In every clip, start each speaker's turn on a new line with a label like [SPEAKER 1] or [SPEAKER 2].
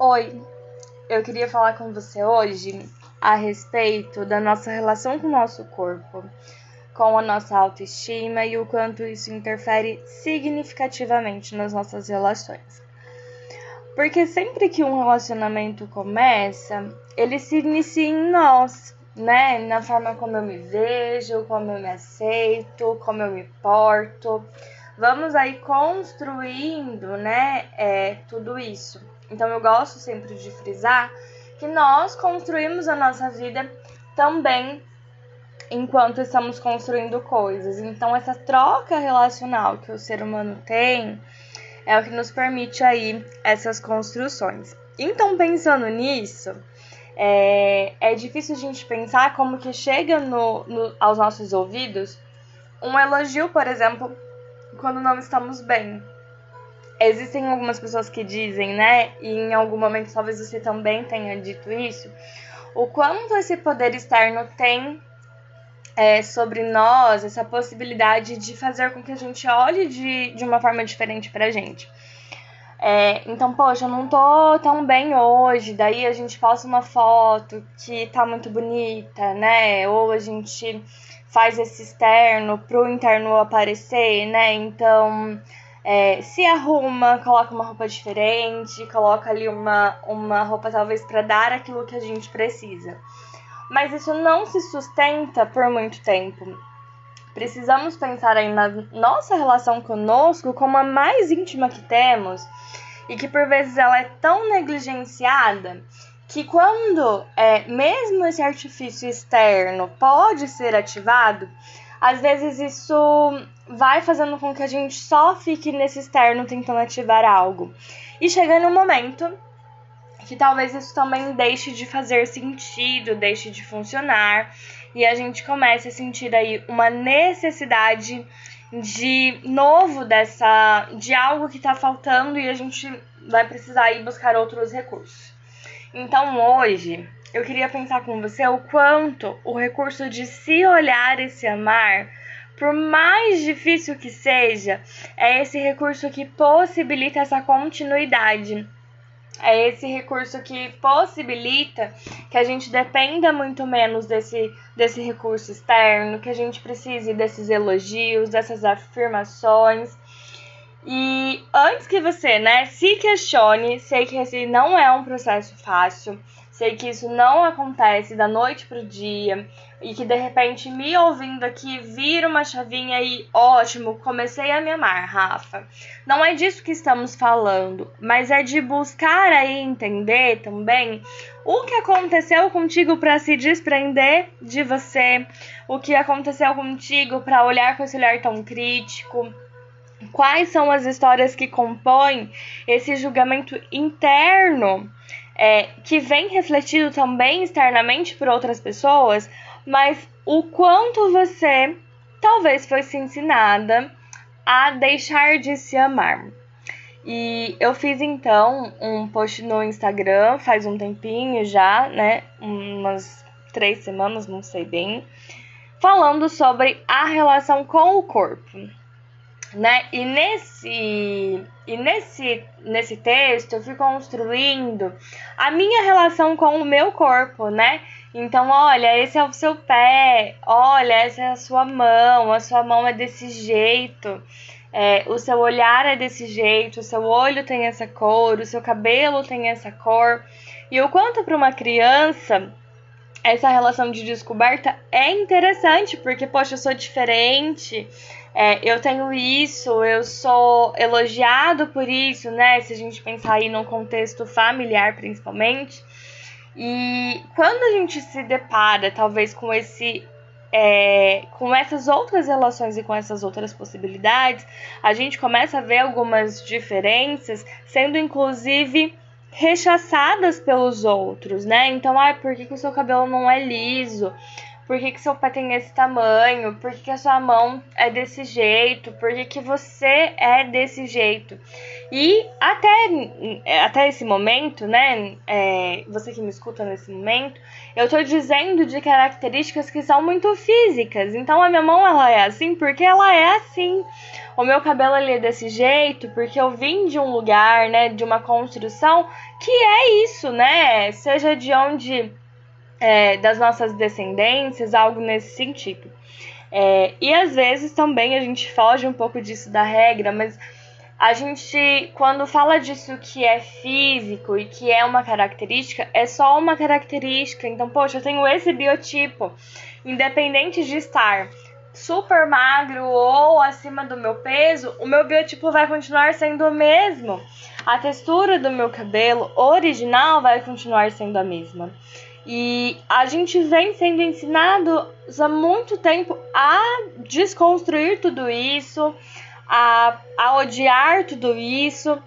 [SPEAKER 1] Oi, eu queria falar com você hoje a respeito da nossa relação com o nosso corpo, com a nossa autoestima e o quanto isso interfere significativamente nas nossas relações. Porque sempre que um relacionamento começa, ele se inicia em nós, né? Na forma como eu me vejo, como eu me aceito, como eu me porto. Vamos aí construindo, né? É, tudo isso. Então eu gosto sempre de frisar que nós construímos a nossa vida também enquanto estamos construindo coisas. Então essa troca relacional que o ser humano tem é o que nos permite aí essas construções. Então pensando nisso, é, é difícil a gente pensar como que chega no, no, aos nossos ouvidos um elogio, por exemplo, quando não estamos bem existem algumas pessoas que dizem, né, e em algum momento talvez você também tenha dito isso, o quanto esse poder externo tem é, sobre nós, essa possibilidade de fazer com que a gente olhe de, de uma forma diferente pra gente. É, então, poxa, eu não tô tão bem hoje, daí a gente posta uma foto que tá muito bonita, né? Ou a gente faz esse externo pro interno aparecer, né? Então, é, se arruma, coloca uma roupa diferente, coloca ali uma, uma roupa talvez para dar aquilo que a gente precisa. Mas isso não se sustenta por muito tempo. Precisamos pensar aí na nossa relação conosco como a mais íntima que temos e que por vezes ela é tão negligenciada que quando é, mesmo esse artifício externo pode ser ativado, às vezes isso vai fazendo com que a gente só fique nesse externo tentando ativar algo. E chega no momento que talvez isso também deixe de fazer sentido, deixe de funcionar, e a gente comece a sentir aí uma necessidade de novo dessa de algo que está faltando e a gente vai precisar ir buscar outros recursos. Então hoje eu queria pensar com você o quanto o recurso de se olhar e se amar, por mais difícil que seja, é esse recurso que possibilita essa continuidade. É esse recurso que possibilita que a gente dependa muito menos desse, desse recurso externo, que a gente precise desses elogios, dessas afirmações. E antes que você, né, se questione, sei que esse não é um processo fácil, Sei que isso não acontece da noite pro dia e que de repente me ouvindo aqui vira uma chavinha e ótimo, comecei a me amar, Rafa. Não é disso que estamos falando, mas é de buscar aí entender também o que aconteceu contigo para se desprender de você, o que aconteceu contigo para olhar com esse olhar tão crítico quais são as histórias que compõem esse julgamento interno é, que vem refletido também externamente por outras pessoas, mas o quanto você talvez foi se ensinada a deixar de se amar. E eu fiz então um post no Instagram faz um tempinho já, né? Umas três semanas, não sei bem, falando sobre a relação com o corpo né? E nesse e nesse nesse texto eu fui construindo a minha relação com o meu corpo, né? Então, olha, esse é o seu pé, olha, essa é a sua mão, a sua mão é desse jeito, é, o seu olhar é desse jeito, o seu olho tem essa cor, o seu cabelo tem essa cor. E o quanto para uma criança essa relação de descoberta é interessante, porque, poxa, eu sou diferente, é, eu tenho isso, eu sou elogiado por isso, né? Se a gente pensar aí num contexto familiar, principalmente. E quando a gente se depara, talvez, com esse. É, com essas outras relações e com essas outras possibilidades, a gente começa a ver algumas diferenças, sendo inclusive rechaçadas pelos outros, né? Então, ah, por que, que o seu cabelo não é liso? Por que, que seu pé tem esse tamanho? Por que, que a sua mão é desse jeito? Por que, que você é desse jeito? E até, até esse momento, né? É, você que me escuta nesse momento, eu tô dizendo de características que são muito físicas. Então a minha mão ela é assim porque ela é assim. O meu cabelo ali é desse jeito porque eu vim de um lugar, né, de uma construção que é isso, né? Seja de onde é, das nossas descendências, algo nesse sentido. É, e às vezes também a gente foge um pouco disso da regra, mas a gente, quando fala disso que é físico e que é uma característica, é só uma característica. Então, poxa, eu tenho esse biotipo, independente de estar super magro ou acima do meu peso, o meu biotipo vai continuar sendo o mesmo. A textura do meu cabelo original vai continuar sendo a mesma. E a gente vem sendo ensinado há muito tempo a desconstruir tudo isso, a, a odiar tudo isso.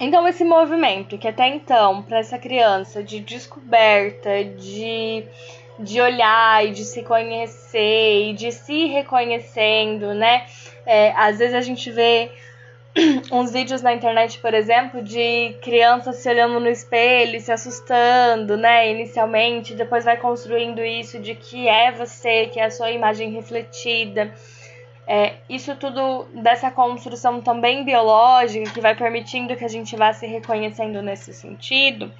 [SPEAKER 1] Então, esse movimento que até então, para essa criança, de descoberta, de, de olhar e de se conhecer e de se reconhecendo, né? É, às vezes a gente vê uns vídeos na internet, por exemplo, de crianças se olhando no espelho, se assustando, né? Inicialmente, depois vai construindo isso de que é você, que é a sua imagem refletida. É, isso tudo dessa construção também biológica, que vai permitindo que a gente vá se reconhecendo nesse sentido.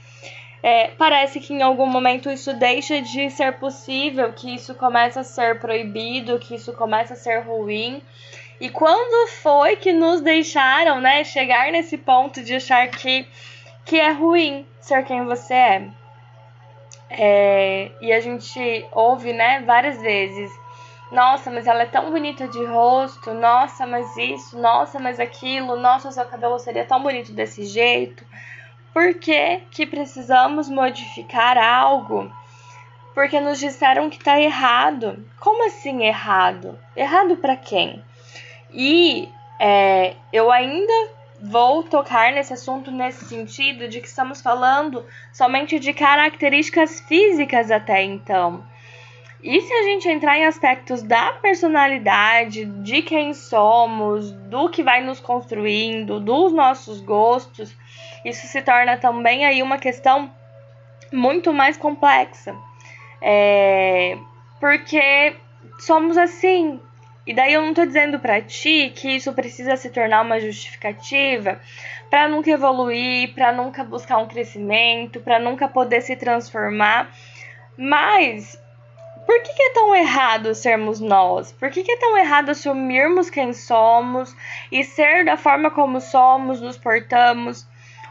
[SPEAKER 1] É, parece que em algum momento isso deixa de ser possível, que isso começa a ser proibido, que isso começa a ser ruim. E quando foi que nos deixaram, né, chegar nesse ponto de achar que, que é ruim ser quem você é? é e a gente ouve, né, várias vezes. Nossa, mas ela é tão bonita de rosto. Nossa, mas isso. Nossa, mas aquilo. Nossa, seu cabelo seria tão bonito desse jeito. Por que, que precisamos modificar algo? Porque nos disseram que tá errado. Como assim errado? Errado para quem? E é, eu ainda vou tocar nesse assunto nesse sentido de que estamos falando somente de características físicas até então. E se a gente entrar em aspectos da personalidade, de quem somos, do que vai nos construindo, dos nossos gostos, isso se torna também aí uma questão muito mais complexa. É, porque somos assim, e daí eu não tô dizendo para ti que isso precisa se tornar uma justificativa para nunca evoluir, para nunca buscar um crescimento, para nunca poder se transformar. Mas por que, que, é tão errado sermos nós? Por que, que é tão errado assumirmos quem somos e ser da forma como somos, nos portamos?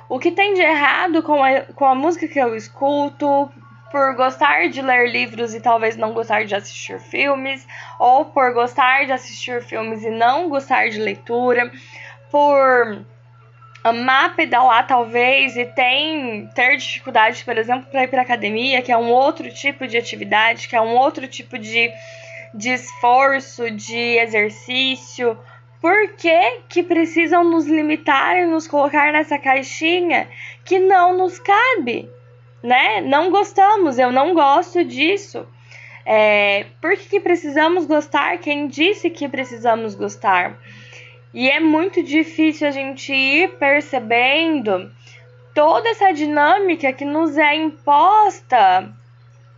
[SPEAKER 1] O que tem de errado com a, com a música que eu escuto, por gostar de ler livros e talvez não gostar de assistir filmes, ou por gostar de assistir filmes e não gostar de leitura, por amar pedalar talvez e tem ter dificuldade, por exemplo, para ir para academia, que é um outro tipo de atividade, que é um outro tipo de, de esforço, de exercício. Por que, que precisam nos limitar e nos colocar nessa caixinha que não nos cabe? né? Não gostamos, eu não gosto disso. É, por que, que precisamos gostar? Quem disse que precisamos gostar? E é muito difícil a gente ir percebendo toda essa dinâmica que nos é imposta.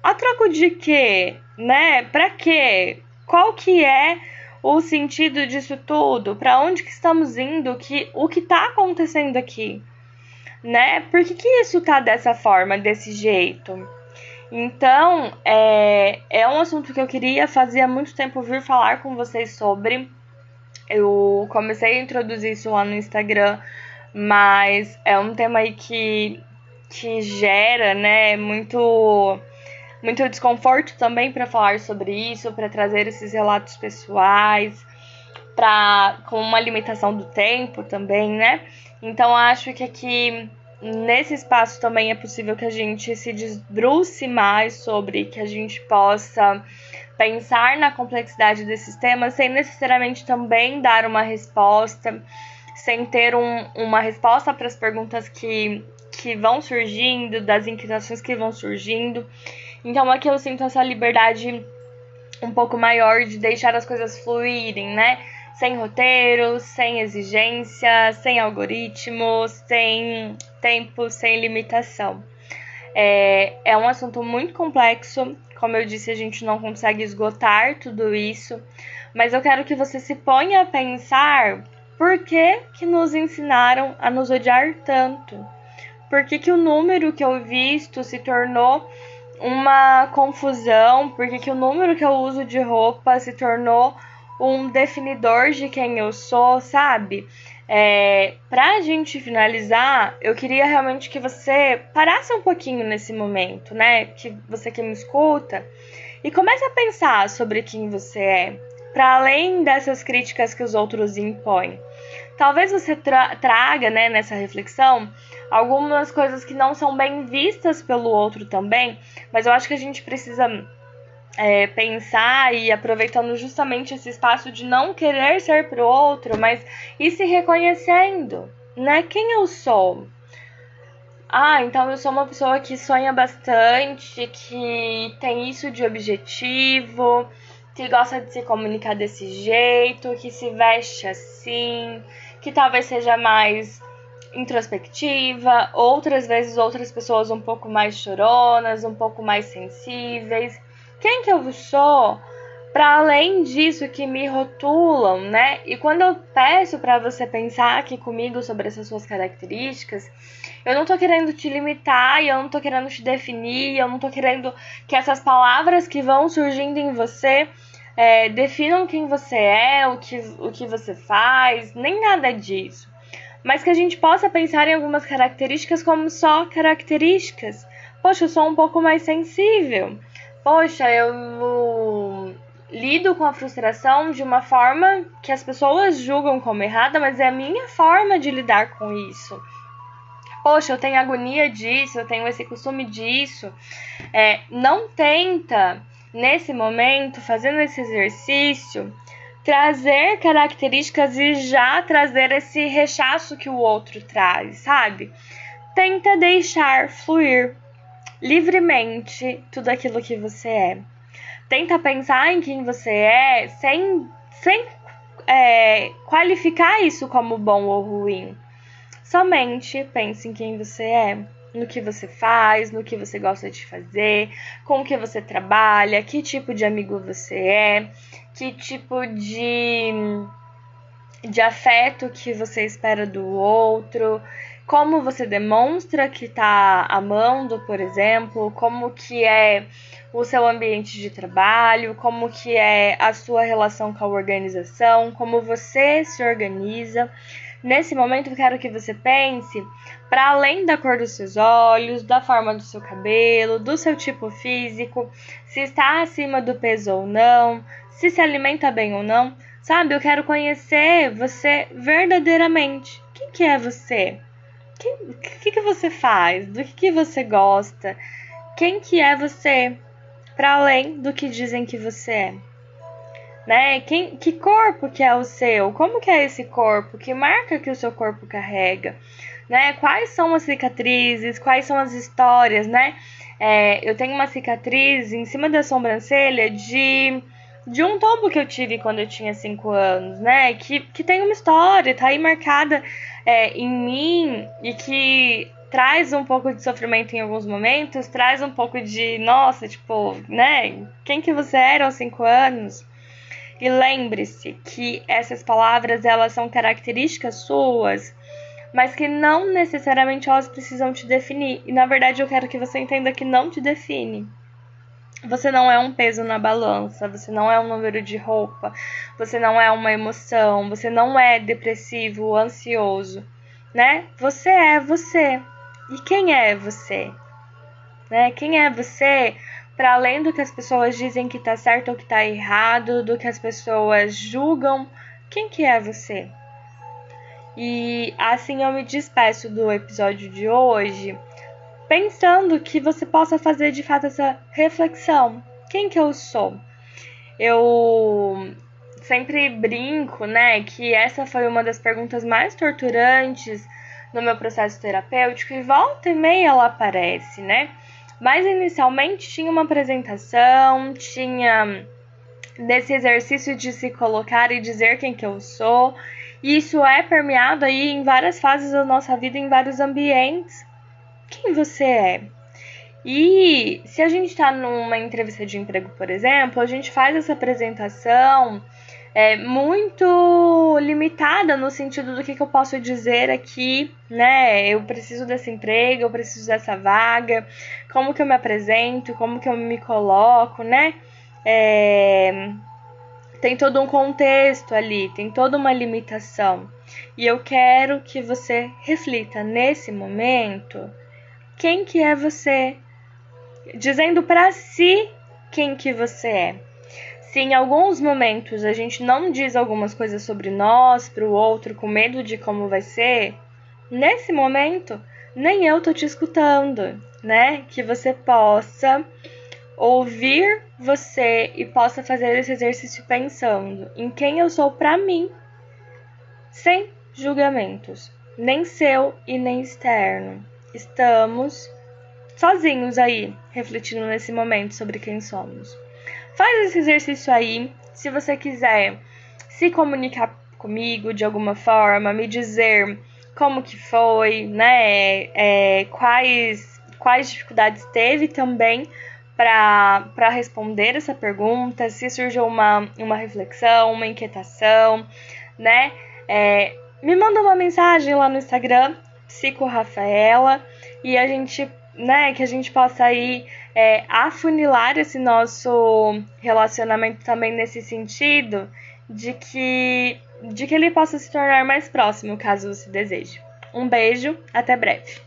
[SPEAKER 1] A troco de quê? Né? Para quê? Qual que é o sentido disso tudo? Para onde que estamos indo? Que, o que está acontecendo aqui? né? Por que, que isso tá dessa forma, desse jeito? Então, é, é um assunto que eu queria fazer há muito tempo vir falar com vocês sobre. Eu comecei a introduzir isso lá no Instagram, mas é um tema aí que, que gera, né, muito muito desconforto também para falar sobre isso, para trazer esses relatos pessoais, para com uma limitação do tempo também, né? Então acho que aqui nesse espaço também é possível que a gente se desbruce mais sobre, que a gente possa pensar na complexidade desses temas sem necessariamente também dar uma resposta, sem ter um, uma resposta para as perguntas que, que vão surgindo, das inquietações que vão surgindo. Então aqui eu sinto essa liberdade um pouco maior de deixar as coisas fluírem, né? sem roteiros, sem exigência, sem algoritmos, sem tempo, sem limitação. É, é um assunto muito complexo, como eu disse, a gente não consegue esgotar tudo isso, mas eu quero que você se ponha a pensar por que, que nos ensinaram a nos odiar tanto. Por que, que o número que eu visto se tornou uma confusão? Por que, que o número que eu uso de roupa se tornou um definidor de quem eu sou, sabe? É, pra gente finalizar, eu queria realmente que você parasse um pouquinho nesse momento, né? Que você que me escuta e comece a pensar sobre quem você é, para além dessas críticas que os outros impõem. Talvez você tra traga, né, nessa reflexão, algumas coisas que não são bem vistas pelo outro também, mas eu acho que a gente precisa é, pensar e aproveitando justamente esse espaço de não querer ser pro outro, mas ir se reconhecendo, né? Quem eu sou? Ah, então eu sou uma pessoa que sonha bastante, que tem isso de objetivo, que gosta de se comunicar desse jeito, que se veste assim, que talvez seja mais introspectiva, outras vezes outras pessoas um pouco mais choronas, um pouco mais sensíveis quem que eu sou para além disso que me rotulam, né? E quando eu peço para você pensar aqui comigo sobre essas suas características, eu não tô querendo te limitar, eu não tô querendo te definir, eu não tô querendo que essas palavras que vão surgindo em você é, definam quem você é, o que, o que você faz, nem nada disso. Mas que a gente possa pensar em algumas características como só características. Poxa, eu sou um pouco mais sensível poxa, eu lido com a frustração de uma forma que as pessoas julgam como errada, mas é a minha forma de lidar com isso. Poxa, eu tenho agonia disso, eu tenho esse costume disso. É, não tenta, nesse momento, fazendo esse exercício, trazer características e já trazer esse rechaço que o outro traz, sabe? Tenta deixar fluir livremente tudo aquilo que você é. Tenta pensar em quem você é sem, sem é, qualificar isso como bom ou ruim. Somente pense em quem você é, no que você faz, no que você gosta de fazer, com o que você trabalha, que tipo de amigo você é, que tipo de, de afeto que você espera do outro, como você demonstra que está amando, por exemplo, como que é o seu ambiente de trabalho, como que é a sua relação com a organização, como você se organiza. Nesse momento, eu quero que você pense para além da cor dos seus olhos, da forma do seu cabelo, do seu tipo físico, se está acima do peso ou não, se se alimenta bem ou não. Sabe, eu quero conhecer você verdadeiramente. Quem que é você? O que, que você faz? Do que, que você gosta? Quem que é você? Para além do que dizem que você é. Né? Quem, que corpo que é o seu? Como que é esse corpo? Que marca que o seu corpo carrega? Né? Quais são as cicatrizes? Quais são as histórias, né? É, eu tenho uma cicatriz em cima da sobrancelha de de um tombo que eu tive quando eu tinha 5 anos, né? Que, que tem uma história, tá aí marcada é, em mim e que traz um pouco de sofrimento em alguns momentos, traz um pouco de, nossa, tipo, né? Quem que você era aos 5 anos? E lembre-se que essas palavras, elas são características suas, mas que não necessariamente elas precisam te definir. E na verdade eu quero que você entenda que não te define. Você não é um peso na balança, você não é um número de roupa, você não é uma emoção, você não é depressivo, ansioso, né? Você é você. E quem é você? Né? Quem é você para além do que as pessoas dizem que tá certo ou que tá errado, do que as pessoas julgam, quem que é você? E assim eu me despeço do episódio de hoje pensando que você possa fazer de fato essa reflexão. Quem que eu sou? Eu sempre brinco, né, que essa foi uma das perguntas mais torturantes no meu processo terapêutico e volta e meia ela aparece, né? Mas inicialmente tinha uma apresentação, tinha desse exercício de se colocar e dizer quem que eu sou. E isso é permeado aí em várias fases da nossa vida, em vários ambientes quem você é. E se a gente está numa entrevista de emprego, por exemplo, a gente faz essa apresentação é, muito limitada no sentido do que, que eu posso dizer aqui, né? Eu preciso desse emprego, eu preciso dessa vaga, como que eu me apresento, como que eu me coloco, né? É, tem todo um contexto ali, tem toda uma limitação. E eu quero que você reflita nesse momento quem que é você, dizendo para si quem que você é. Se em alguns momentos a gente não diz algumas coisas sobre nós para o outro com medo de como vai ser, nesse momento nem eu tô te escutando, né? Que você possa ouvir você e possa fazer esse exercício pensando em quem eu sou para mim, sem julgamentos, nem seu e nem externo. Estamos sozinhos aí, refletindo nesse momento sobre quem somos. Faz esse exercício aí. Se você quiser se comunicar comigo de alguma forma, me dizer como que foi, né? É, quais, quais dificuldades teve também para responder essa pergunta, se surgiu uma, uma reflexão, uma inquietação, né? É, me manda uma mensagem lá no Instagram, Psico Rafaela, e a gente, né, que a gente possa aí é, afunilar esse nosso relacionamento também nesse sentido de que, de que ele possa se tornar mais próximo, caso você deseje. Um beijo, até breve.